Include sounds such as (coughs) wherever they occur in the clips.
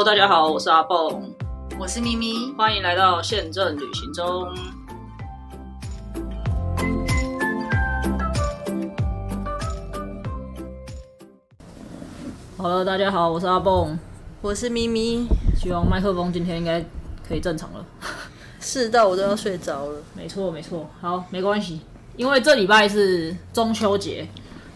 Hello，大家好，我是阿蹦，我是咪咪，欢迎来到宪政旅行中。好了，大家好，我是阿蹦，我是咪咪，希望麦克风今天应该可以正常了。(laughs) 是到我都要睡着了。没错，没错，好，没关系，因为这礼拜是中秋节，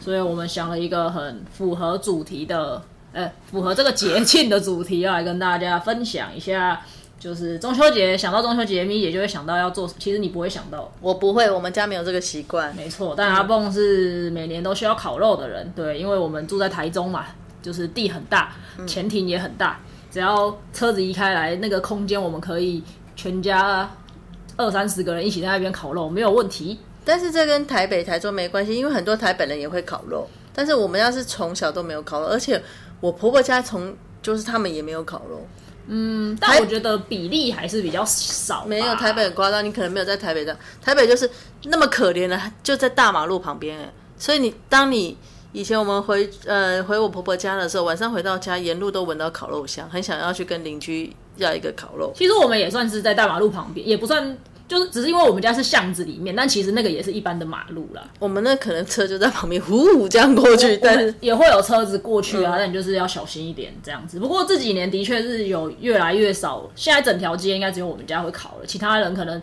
所以我们想了一个很符合主题的，呃，符合这个节庆的主题，要来跟大家分享一下。就是中秋节，想到中秋节，咪姐就会想到要做。其实你不会想到，我不会，我们家没有这个习惯。没错，但阿蹦是每年都需要烤肉的人，对，因为我们住在台中嘛，就是地很大，前庭也很大，只要车子移开来，那个空间我们可以全家二三十个人一起在那边烤肉，没有问题。但是这跟台北、台中没关系，因为很多台北人也会烤肉，但是我们家是从小都没有烤肉，而且我婆婆家从就是他们也没有烤肉。嗯，但我觉得比例还是比较少。没有台北很夸张，你可能没有在台北的。台北就是那么可怜的，就在大马路旁边哎。所以你当你以前我们回呃回我婆婆家的时候，晚上回到家，沿路都闻到烤肉香，很想要去跟邻居要一个烤肉。其实我们也算是在大马路旁边，也不算。就是只是因为我们家是巷子里面，但其实那个也是一般的马路啦。我们那可能车就在旁边呼呼这样过去，但是也会有车子过去啊。但你就是要小心一点这样子。不过这几年的确是有越来越少，现在整条街应该只有我们家会烤了，其他人可能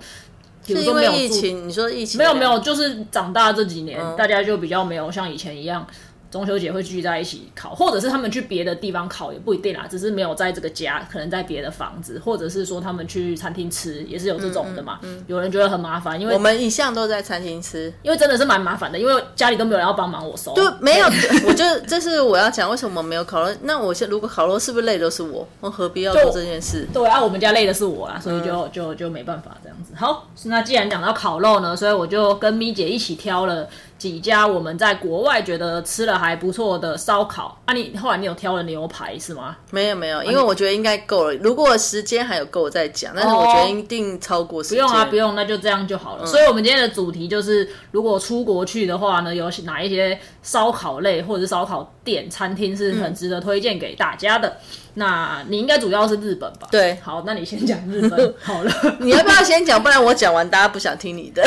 是因为疫情。你说疫情没有没有，就是长大这几年，大家就比较没有像以前一样。中秋节会聚在一起烤，或者是他们去别的地方烤也不一定啦，只是没有在这个家，可能在别的房子，或者是说他们去餐厅吃，也是有这种的嘛。有人觉得很麻烦，因为我们一向都在餐厅吃，因为真的是蛮麻烦的，因为家里都没有人要帮忙我收。对，没有，我就这是我要讲为什么没有烤肉。那我现如果烤肉是不是累都是我？我何必要做这件事？对啊，我们家累的是我啊，所以就就就没办法这样子。好，那既然讲到烤肉呢，所以我就跟咪姐一起挑了。几家我们在国外觉得吃了还不错的烧烤啊，你后来你有挑了牛排是吗？没有没有，因为我觉得应该够了。如果时间还有够再讲，但是我觉得一定超过时间。不用啊，不用，那就这样就好了。所以，我们今天的主题就是，如果出国去的话呢，有哪一些烧烤类或者是烧烤店、餐厅是很值得推荐给大家的？那你应该主要是日本吧？对，好，那你先讲日本 (laughs) 好了。你要不要先讲？不然我讲完大家不想听你的。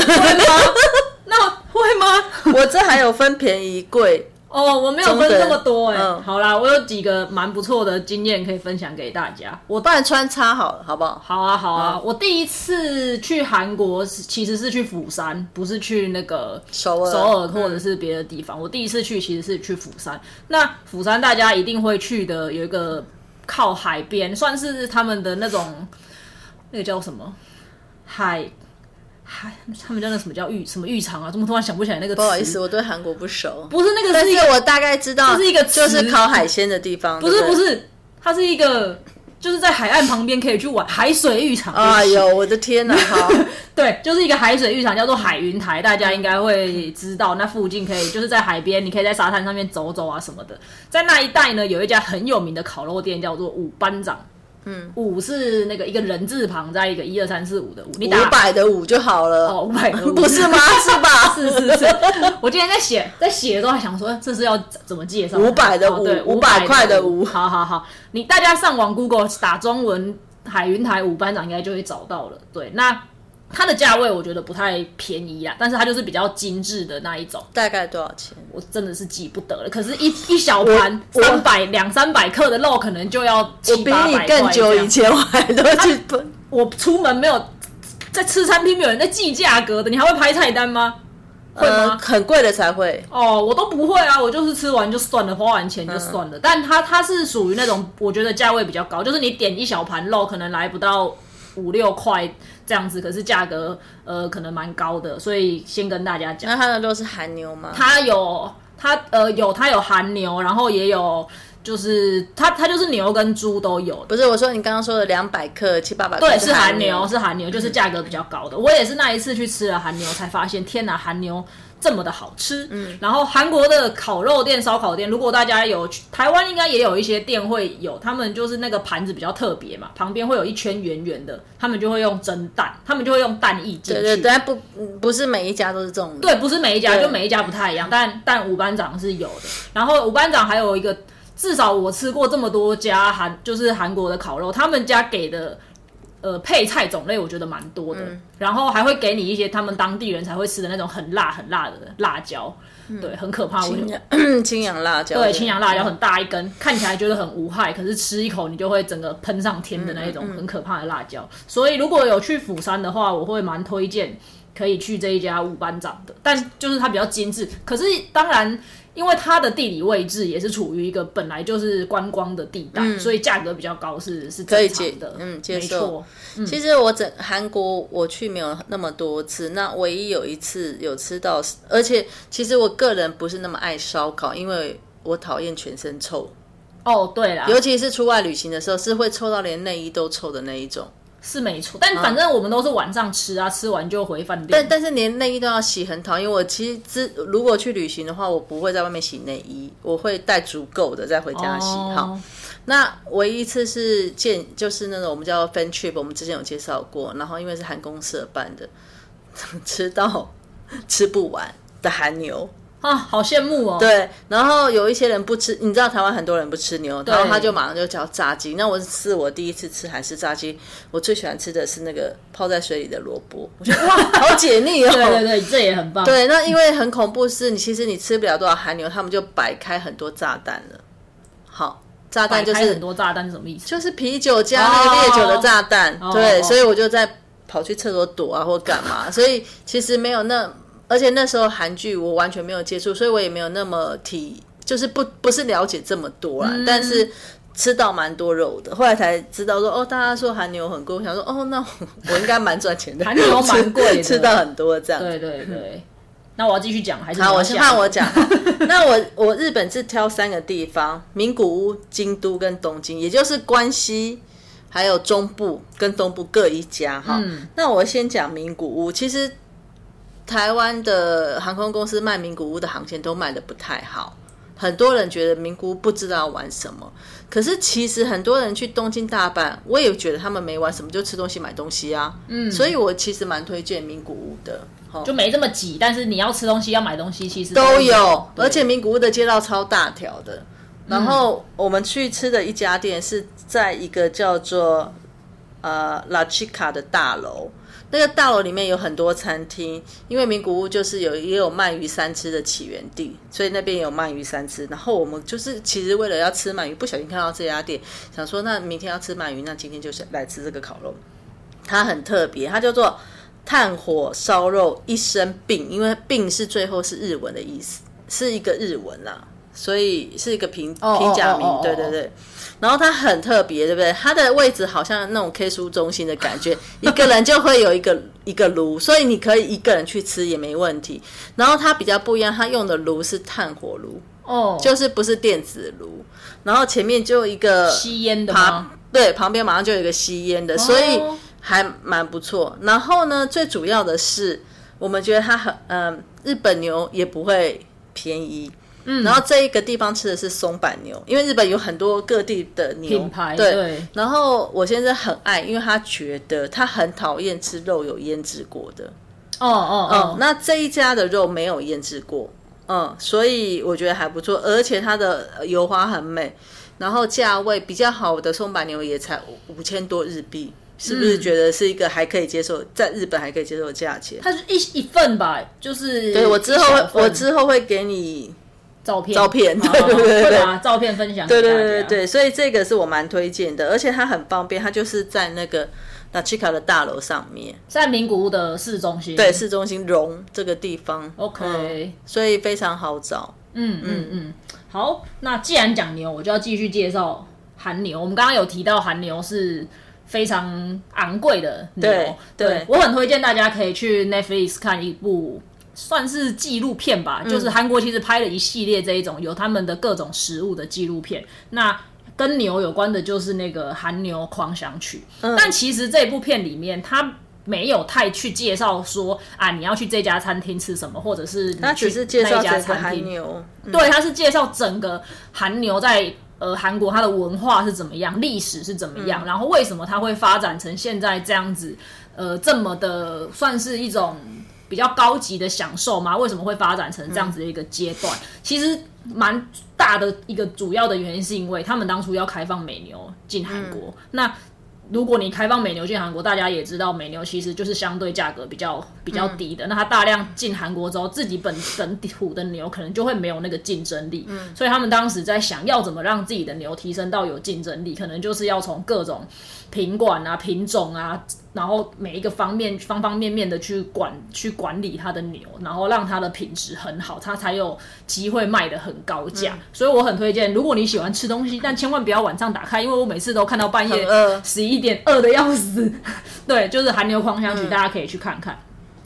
那会吗？(laughs) 我这还有分便宜贵哦，我没有分这么多哎。好啦，我有几个蛮不错的经验可以分享给大家。我帮你穿插好了，好不好？好啊，好啊。我第一次去韩国其实是去釜山，不是去那个首尔、首尔或者是别的地方。我第一次去其实是去釜山。那釜山大家一定会去的，有一个靠海边，算是他们的那种，那个叫什么海。嗨，他们叫那什么叫浴什么浴场啊？怎么突然想不起来那个？不好意思，我对韩国不熟。不是那个，但是我大概知道，这是一个就是烤海鲜的地方。不是不是，它是一个就是在海岸旁边可以去玩海水浴场。哎呦，我的天哪！好，(laughs) 对，就是一个海水浴场，叫做海云台，大家应该会知道。那附近可以就是在海边，你可以在沙滩上面走走啊什么的。在那一带呢，有一家很有名的烤肉店，叫做五班长。嗯，五是那个一个人字旁，加一个一二三四五的五，你打五百的五就好了。哦，五百的五 (laughs) 不是吗？是吧？(laughs) 是是是。我今天在写，在写的时候还想说，这是要怎么介绍？五百的五，五百块的五。好好好，你大家上网 Google 打中文海云台五班长，应该就会找到了。对，那。它的价位我觉得不太便宜啊，但是它就是比较精致的那一种。大概多少钱？我真的是记不得了。可是，一一小盘三百两三百克的肉，可能就要七八百块。更久以前我还都去，我出门没有在吃餐厅，没有人在记价格的。你还会拍菜单吗？会吗？很贵的才会。哦，我都不会啊，我就是吃完就算了，花完钱就算了。但它它是属于那种我觉得价位比较高，就是你点一小盘肉，可能来不到。五六块这样子，可是价格呃可能蛮高的，所以先跟大家讲。那它的肉是韩牛吗？它有，它呃有，它有韩牛，然后也有就是它它就是牛跟猪都有。不是我说你刚刚说的两百克七八百，对，是韩牛，是韩牛，就是价格比较高的。我也是那一次去吃了韩牛，才发现天哪，韩牛。这么的好吃，嗯，然后韩国的烤肉店、烧烤店，如果大家有台湾应该也有一些店会有，他们就是那个盘子比较特别嘛，旁边会有一圈圆圆的，他们就会用蒸蛋，他们就会用蛋液进去。对对对，不不是每一家都是这种。对，不是每一家，就每一家不太一样，但但五班长是有的。然后五班长还有一个至少我吃过这么多家韩，就是韩国的烤肉，他们家给的呃配菜种类我觉得蛮多的，然后还会给你一些他们当地人才会吃的那种很辣很辣的辣椒，对，很可怕。我觉得 (coughs) 青阳辣椒，对，青阳辣椒很大一根，看起来觉得很无害，可是吃一口你就会整个喷上天的那一种很可怕的辣椒。所以如果有去釜山的话，我会蛮推荐可以去这一家五班长的，但就是它比较精致，可是当然。因为它的地理位置也是处于一个本来就是观光的地带，所以价格比较高是是可以接的，嗯，接受。其实我整韩国我去没有那么多次，那唯一有一次有吃到，而且其实我个人不是那么爱烧烤，因为我讨厌全身臭。哦，对啦，尤其是出外旅行的时候，是会臭到连内衣都臭的那一种。是没错，但反正我们都是晚上吃啊，吃完就回饭店。但但是连内衣都要洗，很讨厌。我其实之如果去旅行的话，我不会在外面洗内衣，我会带足够的再回家洗。好，那唯一一次是见就是那种我们叫 fan trip，我们之前有介绍过，然后因为是韩公社办的，(laughs) 吃到吃不完的韩牛。啊，好羡慕哦！对，然后有一些人不吃，你知道台湾很多人不吃牛，然后他就马上就叫炸鸡。那我是我第一次吃韩式炸鸡，我最喜欢吃的是那个泡在水里的萝卜，我觉得哇，(laughs) 好解腻哦！对对对，这也很棒。对，那因为很恐怖是，你其实你吃不了多少韩牛，他们就摆开很多炸弹了。好，炸弹就是很多炸弹是什么意思？就是啤酒加那个烈酒的炸弹。对，所以我就在跑去厕所躲啊，或干嘛。所以其实没有那。而且那时候韩剧我完全没有接触，所以我也没有那么体，就是不不是了解这么多啊。但是吃到蛮多肉的，后来才知道说哦，大家说韩牛很贵，我想说哦，那我应该蛮赚钱的。韩牛蛮贵，(laughs) 吃到很多这样。对对对。那我要继续讲还是？好，我先换我讲。(laughs) 那我我日本是挑三个地方：名古屋、京都跟东京，也就是关西还有中部跟东部各一家哈。那我先讲名古屋，其实。台湾的航空公司卖名古屋的航线都卖的不太好，很多人觉得名古屋不知道玩什么。可是其实很多人去东京、大阪，我也觉得他们没玩什么，就吃东西、买东西啊。嗯，所以我其实蛮推荐名古屋的，就没这么挤。但是你要吃东西、要买东西，其实都有。而且名古屋的街道超大条的。然后我们去吃的一家店是在一个叫做呃 La Chica 的大楼。那个大楼里面有很多餐厅，因为名古屋就是有也有鳗鱼三吃的起源地，所以那边有鳗鱼三吃。然后我们就是其实为了要吃鳗鱼，不小心看到这家店，想说那明天要吃鳗鱼，那今天就是来吃这个烤肉。它很特别，它叫做炭火烧肉一生病，因为病是最后是日文的意思，是一个日文啦，所以是一个平平假名。对对对。然后它很特别，对不对？它的位置好像那种 K 书中心的感觉，(laughs) 一个人就会有一个一个炉，所以你可以一个人去吃也没问题。然后它比较不一样，它用的炉是炭火炉，哦，就是不是电子炉。然后前面就一个吸烟的旁？对，旁边马上就有一个吸烟的，所以还蛮不错。然后呢，最主要的是，我们觉得它很嗯，日本牛也不会便宜。嗯，然后这一个地方吃的是松板牛，因为日本有很多各地的牛品牌。对，然后我现在很爱，因为他觉得他很讨厌吃肉有腌制过的。哦哦哦，那这一家的肉没有腌制过，嗯，所以我觉得还不错，而且它的油花很美，然后价位比较好的松板牛也才五千多日币，是不是觉得是一个还可以接受，在日本还可以接受的价钱？它是一一份吧，就是对我之后我之后会给你。照片，照片，对对对对，照片分享，对对对对所以这个是我蛮推荐的，而且它很方便，它就是在那个那奇卡的大楼上面，在名古屋的市中心，对，市中心荣这个地方，OK，所以非常好找，嗯嗯嗯，好，那既然讲牛，我就要继续介绍韩牛。我们刚刚有提到韩牛是非常昂贵的牛，对我很推荐大家可以去 Netflix 看一部。算是纪录片吧，就是韩国其实拍了一系列这一种有他们的各种食物的纪录片。那跟牛有关的就是那个《韩牛狂想曲》，但其实这部片里面他没有太去介绍说啊你要去这家餐厅吃什么，或者是他只是介绍家韩牛，对，他是介绍整个韩牛在呃韩国它的文化是怎么样，历史是怎么样，然后为什么它会发展成现在这样子，呃，这么的算是一种。比较高级的享受吗？为什么会发展成这样子的一个阶段？其实蛮大的一个主要的原因是因为他们当初要开放美牛进韩国，那。如果你开放美牛进韩国，大家也知道美牛其实就是相对价格比较比较低的。那它大量进韩国之后，自己本本土的牛可能就会没有那个竞争力。嗯，所以他们当时在想要怎么让自己的牛提升到有竞争力，可能就是要从各种。品管啊，品种啊，然后每一个方面方方面面的去管去管理它的牛，然后让它的品质很好，它才有机会卖的很高价。所以我很推荐，如果你喜欢吃东西，但千万不要晚上打开，因为我每次都看到半夜十一点饿的要死。(laughs) 对，就是韩牛狂想曲，大家可以去看看。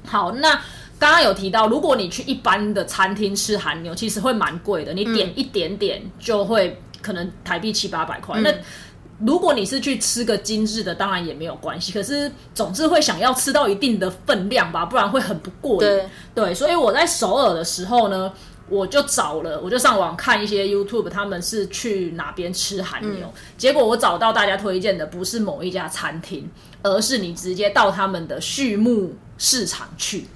好，那刚刚有提到，如果你去一般的餐厅吃韩牛，其实会蛮贵的，你点一点点就会可能台币七八百块。那如果你是去吃个精致的，当然也没有关系。可是总是会想要吃到一定的分量吧，不然会很不过瘾。对，所以我在首尔的时候呢，我就找了，我就上网看一些 YouTube，他们是去哪边吃韩牛。结果我找到大家推荐的不是某一家餐厅，而是你直接到他们的畜牧市场去。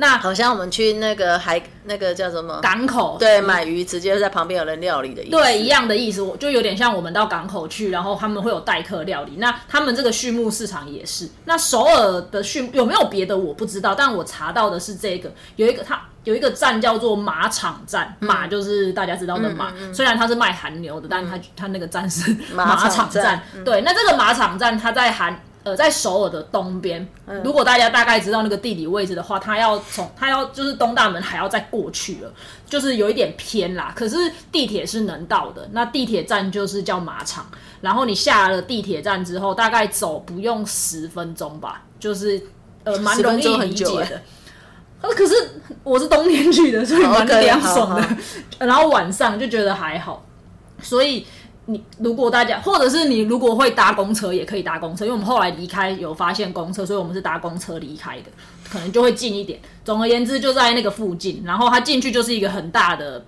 那好像我们去那个海那个叫什么港口，对，买鱼直接在旁边有人料理的意思，对，一样的意思，我就有点像我们到港口去，然后他们会有待客料理。那他们这个畜牧市场也是。那首尔的畜有没有别的我不知道，但我查到的是这个，有一个它有一个站叫做马场站，马就是大家知道的马，虽然它是卖韩牛的，但它它那个站是马场站。对，那这个马场站它在韩。呃，在首尔的东边，如果大家大概知道那个地理位置的话，它要从它要就是东大门还要再过去了，就是有一点偏啦。可是地铁是能到的，那地铁站就是叫马场，然后你下了地铁站之后，大概走不用十分钟吧，就是呃蛮容易理解的。呃，可是我是冬天去的，所以蛮 (laughs) 凉爽的，然后晚上就觉得还好，所以。你如果大家，或者是你如果会搭公车，也可以搭公车，因为我们后来离开有发现公车，所以我们是搭公车离开的，可能就会近一点。总而言之，就在那个附近，然后它进去就是一个很大的，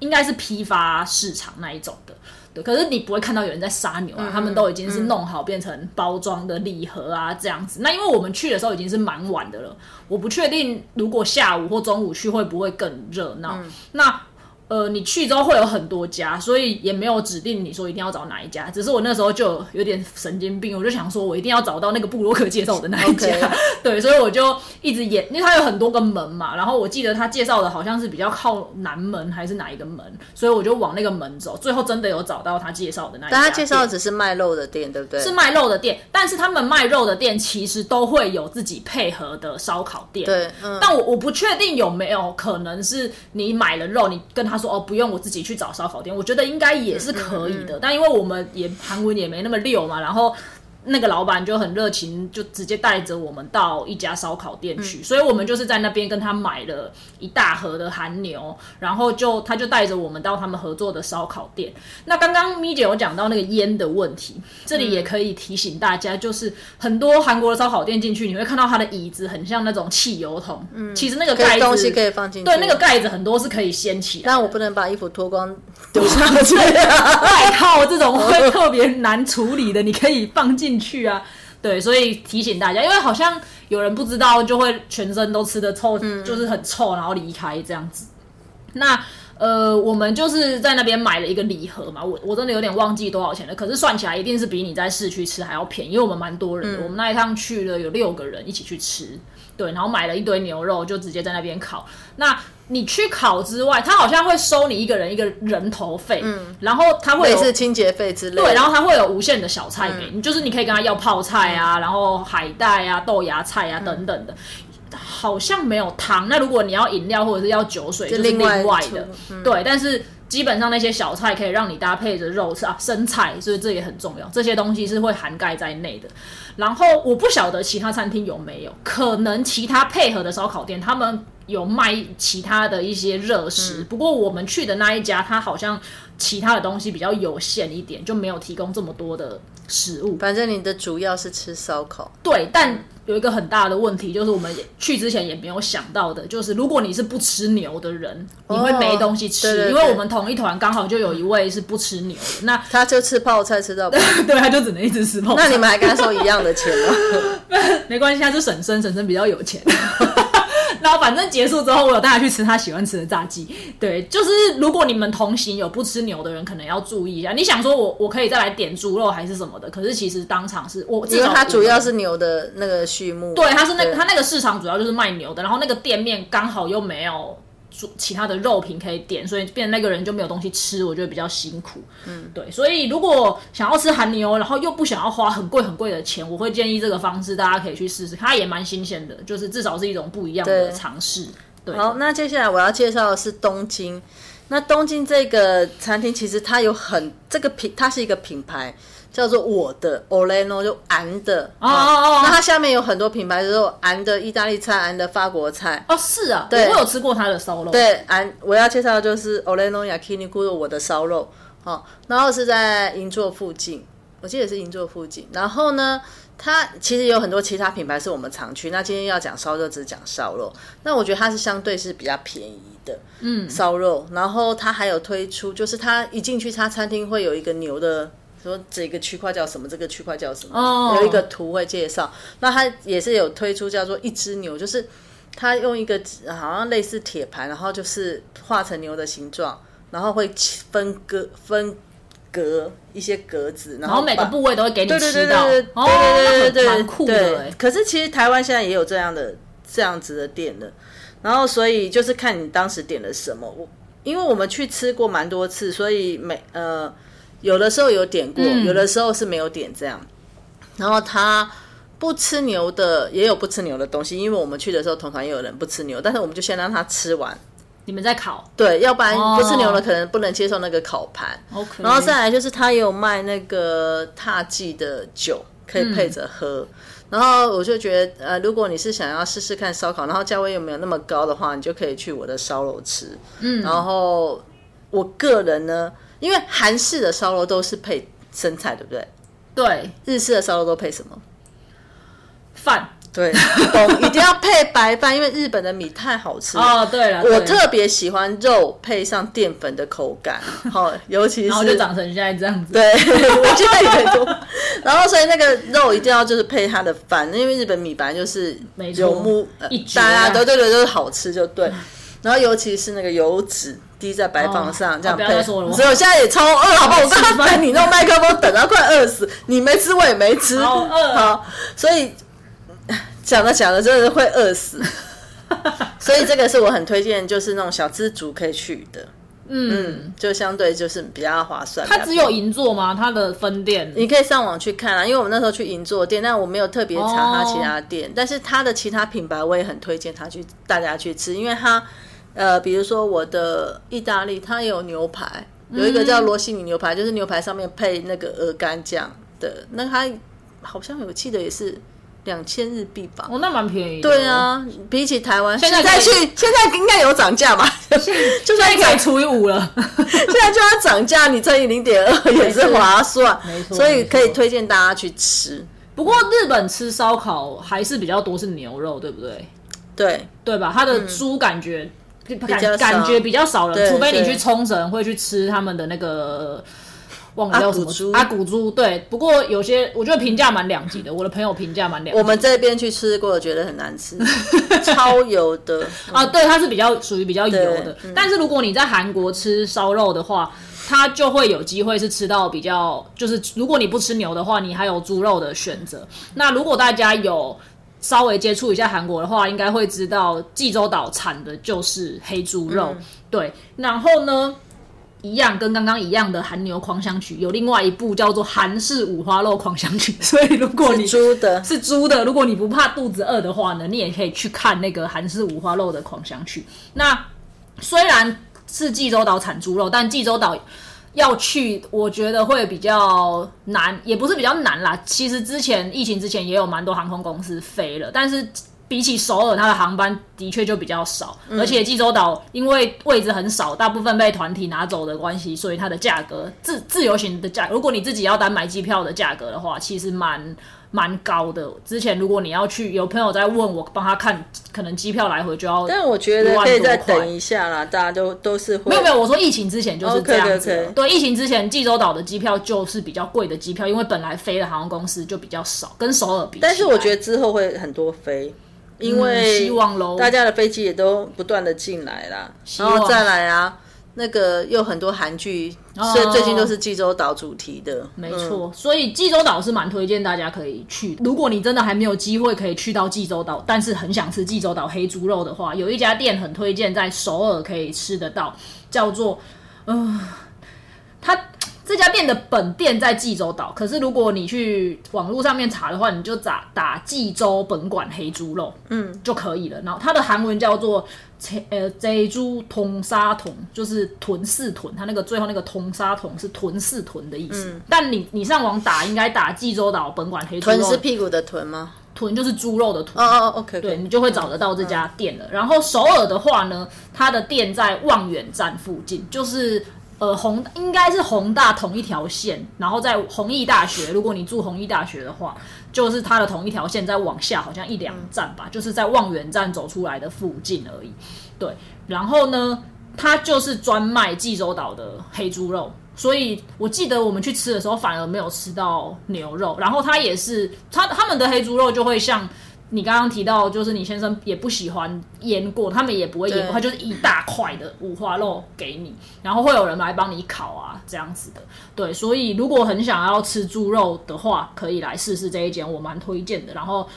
应该是批发市场那一种的。对，可是你不会看到有人在杀牛啊，他们都已经是弄好变成包装的礼盒啊这样子。那因为我们去的时候已经是蛮晚的了，我不确定如果下午或中午去会不会更热闹。那呃，你去之后会有很多家，所以也没有指定你说一定要找哪一家。只是我那时候就有点神经病，我就想说我一定要找到那个布洛克介绍的那一家。(laughs) (laughs) 对，所以我就一直演，因为他有很多个门嘛。然后我记得他介绍的好像是比较靠南门还是哪一个门，所以我就往那个门走。最后真的有找到他介绍的那一家。但他介绍的只是卖肉的店，对不对？是卖肉的店，但是他们卖肉的店其实都会有自己配合的烧烤店。对，但我我不确定有没有可能是你买了肉，你跟他。说哦，不用，我自己去找烧烤店，我觉得应该也是可以的。但因为我们也韩文也没那么溜嘛，然后。那个老板就很热情，就直接带着我们到一家烧烤店去，所以我们就是在那边跟他买了一大盒的韩牛，然后就他就带着我们到他们合作的烧烤店。那刚刚咪姐有讲到那个烟的问题，这里也可以提醒大家，就是很多韩国的烧烤店进去，你会看到它的椅子很像那种汽油桶，嗯，其实那个盖子东西可以放进去，对，那个盖子很多是可以掀起来，但我不能把衣服脱光丢上去，(laughs) (laughs) 外套这种会特别难处理的，你可以放进。去啊，对，所以提醒大家，因为好像有人不知道，就会全身都吃的臭，就是很臭，然后离开这样子。那呃，我们就是在那边买了一个礼盒嘛，我我真的有点忘记多少钱了，可是算起来一定是比你在市区吃还要便宜，因为我们蛮多人的，我们那一趟去了有六个人一起去吃，对，然后买了一堆牛肉，就直接在那边烤。那你去烤之外，他好像会收你一个人一个人头费，嗯，然后他会是清洁费之类，对，然后他会有无限的小菜给你，就是你可以跟他要泡菜啊，然后海带啊、豆芽菜啊等等的，好像没有糖。那如果你要饮料或者是要酒水，就是另外的，对。但是基本上那些小菜可以让你搭配着肉吃啊，生菜，所以这也很重要。这些东西是会涵盖在内的。然后我不晓得其他餐厅有没有，可能其他配合的烧烤店他们。有卖其他的一些热食，不过我们去的那一家，它好像其他的东西比较有限一点，就没有提供这么多的食物。反正你的主要是吃烧烤。对，但有一个很大的问题，就是我们去之前也没有想到的，就是如果你是不吃牛的人，你会没东西吃，因为我们同一团刚好就有一位是不吃牛的，那他就吃泡菜吃到，(laughs) 对，他就只能一直吃泡菜。那你们还跟他收一样的钱吗？(laughs) 没关系，他是婶婶，婶婶比较有钱。(laughs) 然后反正结束之后，我有带他去吃他喜欢吃的炸鸡。对，就是如果你们同行有不吃牛的人，可能要注意一下。你想说我我可以再来点猪肉还是什么的，可是其实当场是我至少因为它主要是牛的那个畜牧，对，它是那它那个市场主要就是卖牛的，然后那个店面刚好又没有。主其他的肉品可以点，所以变那个人就没有东西吃，我觉得比较辛苦。嗯，对，所以如果想要吃韩牛，然后又不想要花很贵很贵的钱，我会建议这个方式，大家可以去试试，它也蛮新鲜的，就是至少是一种不一样的尝试。对，好，那接下来我要介绍的是东京。那东京这个餐厅其实它有很这个品，它是一个品牌。叫做我的 Oleno 就俺的哦哦哦，那它下面有很多品牌，就是俺的意大利菜，俺的法国菜哦，是啊，对，我有吃过它的烧肉。对，俺我要介绍的就是 Oleno Yakiniku 我的烧肉，好，然后是在银座附近，我记得是银座附近。然后呢，它其实有很多其他品牌是我们常去，那今天要讲烧肉，只讲烧肉。那我觉得它是相对是比较便宜的，嗯，烧肉。然后它还有推出，就是它一进去，它餐厅会有一个牛的。说这个区块叫什么？这个区块叫什么？有一个图会介绍。那它也是有推出叫做一只牛，就是它用一个好像类似铁盘，然后就是画成牛的形状，然后会分割分隔一些格子，然后每个部位都会给你吃到。对对对对对，蛮酷的。可是其实台湾现在也有这样的这样子的店的，然后所以就是看你当时点了什么。我因为我们去吃过蛮多次，所以每呃。有的时候有点过，有的时候是没有点这样。然后他不吃牛的，也有不吃牛的东西。因为我们去的时候，同团也有人不吃牛，但是我们就先让他吃完。你们在烤？对，要不然不吃牛的可能不能接受那个烤盘。OK。然后再来就是他也有卖那个踏记的酒，可以配着喝。然后我就觉得，呃，如果你是想要试试看烧烤，然后价位又没有那么高的话，你就可以去我的烧肉吃。嗯。然后我个人呢。因为韩式的烧肉都是配生菜，对不对？对，日式的烧肉都配什么？饭。对，(laughs) 一定要配白饭，因为日本的米太好吃哦。对了，我特别喜欢肉配上淀粉的口感，(laughs) 好，尤其是然后就长成现在这样子。对，(laughs) 我现在也多。然后所以那个肉一定要就是配它的饭，因为日本米本来就是有木一大家都对对都是好吃就对。然后尤其是那个油脂。滴在白房上，这样配。所以我现在也超饿，好不好？我刚刚等你弄麦克风，等到快饿死。你没吃，我也没吃。好饿。好，所以 (sighs) 讲着讲着，真的是会饿死。(laughs) 所以这个是我很推荐，就是那种小资族可以去的。嗯，就相对就是比较划算。它只有银座吗？它的分店？你可以上网去看啊，因为我们那时候去银座店，但我没有特别查它其他店。但是它的其他品牌，我也很推荐它去大家去吃，因为它。呃，比如说我的意大利，它有牛排，有一个叫罗西尼牛排，就是牛排上面配那个鹅肝酱的，那它好像有记得也是两千日币吧？哦，那蛮便宜。对啊，比起台湾，现在去现在应该有涨价吧？就算可以除以五了，现在就要涨价，你乘以零点二也是划算，没错。所以可以推荐大家去吃。不过日本吃烧烤还是比较多是牛肉，对不对？对对吧？它的猪感觉。感感觉比较少了，除非你去冲绳会去吃他们的那个，忘了叫什么猪阿古猪。对，不过有些我觉得评价蛮两极的，我的朋友评价蛮两。我们这边去吃过，觉得很难吃，(laughs) 超油的啊！对，它是比较属于比较油的。但是如果你在韩国吃烧肉的话，它就会有机会是吃到比较，就是如果你不吃牛的话，你还有猪肉的选择。那如果大家有。稍微接触一下韩国的话，应该会知道济州岛产的就是黑猪肉。对，然后呢，一样跟刚刚一样的韩牛狂想曲，有另外一部叫做韩式五花肉狂想曲。(laughs) 所以如果你猪的是猪的，如果你不怕肚子饿的话呢，你也可以去看那个韩式五花肉的狂想曲。那虽然是济州岛产猪肉，但济州岛。要去，我觉得会比较难，也不是比较难啦。其实之前疫情之前也有蛮多航空公司飞了，但是比起首尔，它的航班的确就比较少。而且济州岛因为位置很少，大部分被团体拿走的关系，所以它的价格自自由行的价，如果你自己要单买机票的价格的话，其实蛮。蛮高的。之前如果你要去，有朋友在问我，帮他看，可能机票来回就要。但我觉得可以再等一下啦，大家都都是没有没有。我说疫情之前就是这样子。对，疫情之前济州岛的机票就是比较贵的机票，因为本来飞的航空公司就比较少，跟首尔比。但是我觉得之后会很多飞。因为希望喽大家的飞机也都不断的进来啦，然望后再来啊，那个又很多韩剧，所以最近都是济州岛主题的，没错，所以济州岛是蛮推荐大家可以去。如果你真的还没有机会可以去到济州岛，但是很想吃济州岛黑猪肉的话，有一家店很推荐，在首尔可以吃得到，叫做呃，它这家店的本店在济州岛，可是如果你去网络上面查的话，你就打打济州本馆黑猪肉，嗯，就可以了。然后它的韩文叫做呃贼猪通沙豚，就是豚四豚，它那个最后那个通沙桶是豚四豚的意思。但你你上网打应该打济州岛本馆黑猪肉，豚是屁股的豚吗？豚就是猪肉的豚。哦哦，OK，对你就会找得到这家店了。然后首尔的话呢，它的店在望远站附近，就是呃宏应该是宏大同一条线，然后在弘毅大学，如果你住弘毅大学的话，就是它的同一条线，再往下好像一两站吧，就是在望远站走出来的附近而已。对，然后呢，它就是专卖济州岛的黑猪肉。所以我记得我们去吃的时候，反而没有吃到牛肉。然后它也是，它他们的黑猪肉就会像你刚刚提到，就是你先生也不喜欢腌过，他们也不会腌过，对它就是一大块的五花肉给你，然后会有人来帮你烤啊，这样子的。对，所以如果很想要吃猪肉的话，可以来试试这一间，我蛮推荐的。然后。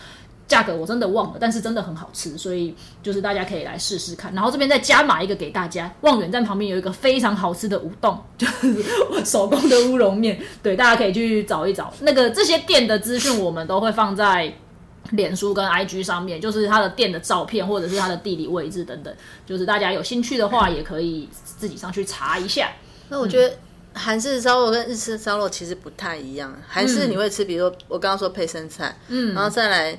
价格我真的忘了，但是真的很好吃，所以就是大家可以来试试看。然后这边再加码一个给大家，望远站旁边有一个非常好吃的乌冬，就是手工的乌龙面，对，大家可以去找一找。那个这些店的资讯我们都会放在脸书跟 IG 上面，就是他的店的照片或者是他的地理位置等等，就是大家有兴趣的话也可以自己上去查一下。那我觉得韩式烧肉跟日式烧肉其实不太一样。韩式你会吃，比如说我刚刚说配生菜，嗯，然后再来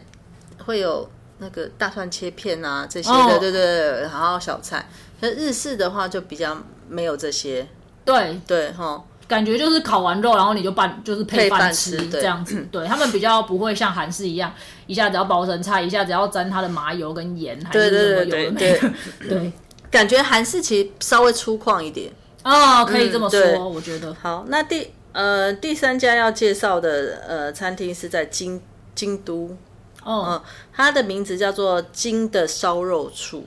会有那个大蒜切片啊这些的，哦对对对，然后小菜。可是日式的话就比较没有这些，对，对哈。感觉就是烤完肉，然后你就拌，就是配配饭饭吃这样子。(clears throat) 对他们比较不会像韩式一样，一下子要包生菜，一下子要沾它的麻油跟盐，还是对什么油的没的。对 (laughs) 对，感觉韩式其实稍微粗犷一点。哦，可以这么说，对我觉得。好，那第呃第三家要介绍的呃餐厅是在京京都，哦，它的名字叫做京的烧肉处。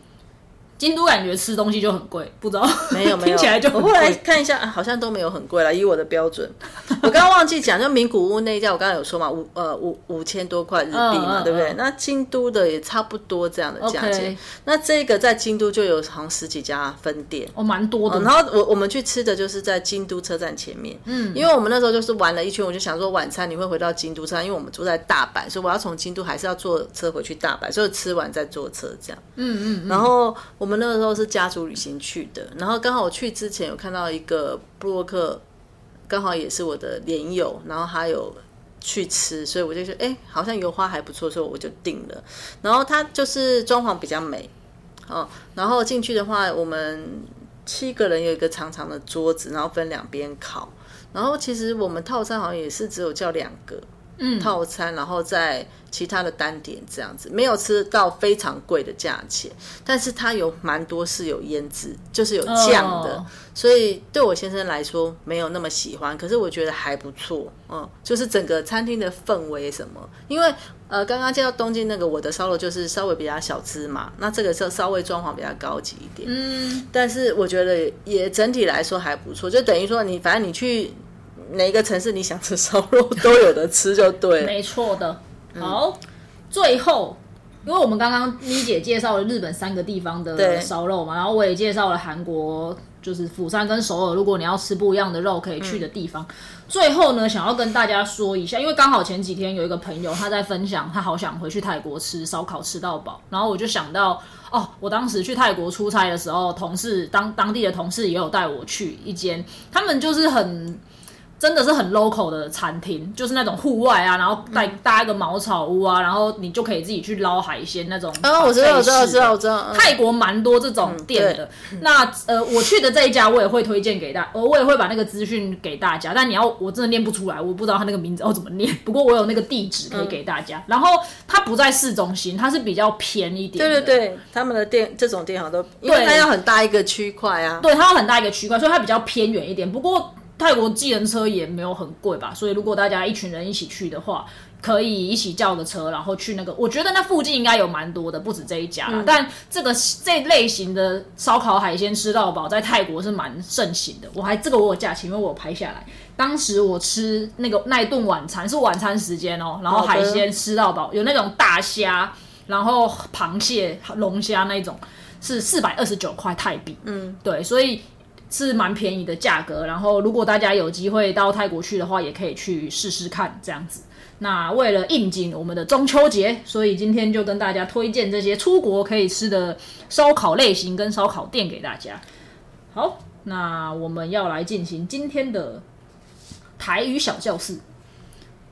京都感觉吃东西就很贵，不知道没有 (laughs) 没有，听起来就很我后来。看一下，啊好像都没有很贵了，以我的标准。(laughs) 我刚刚忘记讲，就名古屋那一家，我刚刚有说嘛，五呃五五千多块日币嘛，对不对？嗯那京都的也差不多这样的价钱。那这个在京都就有好像十几家分店。哦，蛮多的。然后我我们去吃的就是在京都车站前面，嗯，因为我们那时候就是玩了一圈，我就想说晚餐你会回到京都车站，因为我们住在大阪，所以我要从京都还是要坐车回去大阪，所以吃完再坐车这样。嗯嗯，然后我们那个时候是家族旅行去的，然后刚好我去之前有看到一个布洛克，刚好也是我的连友，然后他有去吃，所以我就说哎，好像油花还不错，所以我就订了。然后它就是装潢比较美，哦，然后进去的话，我们七个人有一个长长的桌子，然后分两边烤。然后其实我们套餐好像也是只有叫两个，嗯。套餐，然后再其他的单点这样子，没有吃到非常贵的价钱，但是它有蛮多是有腌制，就是有酱的，哦。所以对我先生来说没有那么喜欢，可是我觉得还不错，嗯，就是整个餐厅的氛围什么，因为呃刚刚介绍东京那个我的烧肉就是稍微比较小资嘛，那这个是稍微装潢比较高级一点，嗯，但是我觉得也整体来说还不错，就等于说你反正你去哪一个城市你想吃烧肉都有的吃就对了。没错的。嗯好，最后，因为我们刚刚妮姐介绍了日本三个地方的对烧肉嘛，然后我也介绍了韩国，就是釜山跟首尔，如果你要吃不一样的肉可以去的地方。最后呢，想要跟大家说一下，因为刚好前几天有一个朋友他在分享，他好想回去泰国吃烧烤吃到饱，然后我就想到，哦，我当时去泰国出差的时候，同事当当地的同事也有带我去一间，他们就是很。真的是很 local 的餐厅，就是那种户外啊，然后带搭一个茅草屋啊，然后你就可以自己去捞海鲜那种。啊，我知道，我知道，我知道，我。知道。嗯泰国蛮多这种店的。那呃，我去的这一家我也会推荐给大，呃，我也会把那个资讯给大家。但你要我真的念不出来，我不知道他那个名字要怎么念。(laughs) 不过我有那个地址可以给大家。然后它不在市中心，它是比较偏一点。对对对，他们的店这种店好像都，因为对它要很大一个区块啊。对，它要很大一个区块，所以它比较偏远一点。不过泰国计程车也没有很贵吧，所以如果大家一群人一起去的话，可以一起叫个车，然后去那个，我觉得那附近应该有蛮多的，不止这一家啦。但这个这类型的烧烤海鲜吃到饱，在泰国是蛮盛行的。我还这个我有价钱，因为我有拍下来。当时我吃那个那一顿晚餐是晚餐时间哦，然后海鲜吃到饱，有那种大虾，然后螃蟹、龙虾那种，是四百二十九块泰币。嗯，对，所以是蛮便宜的价格。然后如果大家有机会到泰国去的话，也可以去试试看这样子。那为了应景我们的中秋节，所以今天就跟大家推荐这些出国可以吃的烧烤类型跟烧烤店给大家。好，那我们要来进行今天的台语小教室，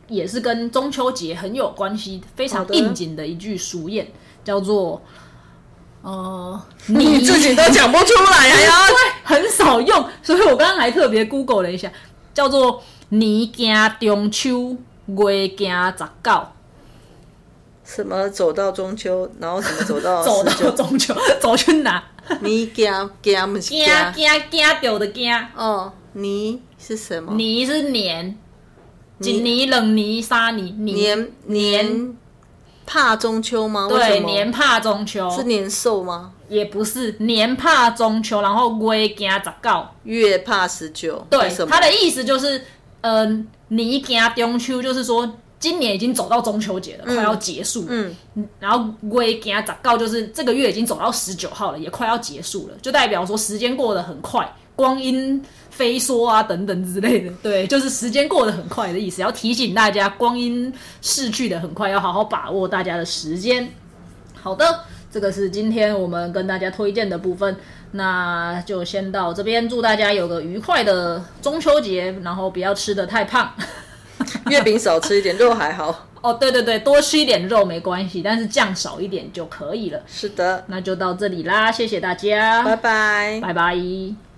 也是跟中秋节很有关系、非常应景的一句俗谚，叫做“呃，你自己都讲不出来，还要很少用”，所以我刚刚还特别 Google 了一下，叫做“年惊中秋”。月惊十九，什么走到中秋，然后什么走到 (laughs) 走到中秋，走去哪？你惊惊不惊惊惊掉的惊哦，你是什么？你是年，一年、两年、三年，年年怕中秋吗？对，年怕中秋是年兽吗？也不是，年怕中秋，然后月惊十九，月怕十九。对，他的意思就是，嗯。你惊中秋，就是说今年已经走到中秋节了，快要结束。嗯，然后月惊十告就是这个月已经走到十九号了，也快要结束了，就代表说时间过得很快，光阴飞梭啊等等之类的。对，就是时间过得很快的意思，要提醒大家，光阴逝去的很快，要好好把握大家的时间。好的，这个是今天我们跟大家推荐的部分，那就先到这边，祝大家有个愉快的中秋节，然后不要吃的太胖，月饼少吃一点，肉还好。哦，对对对，多吃一点肉没关系，但是酱少一点就可以了。是的，那就到这里啦，谢谢大家，拜拜，拜拜。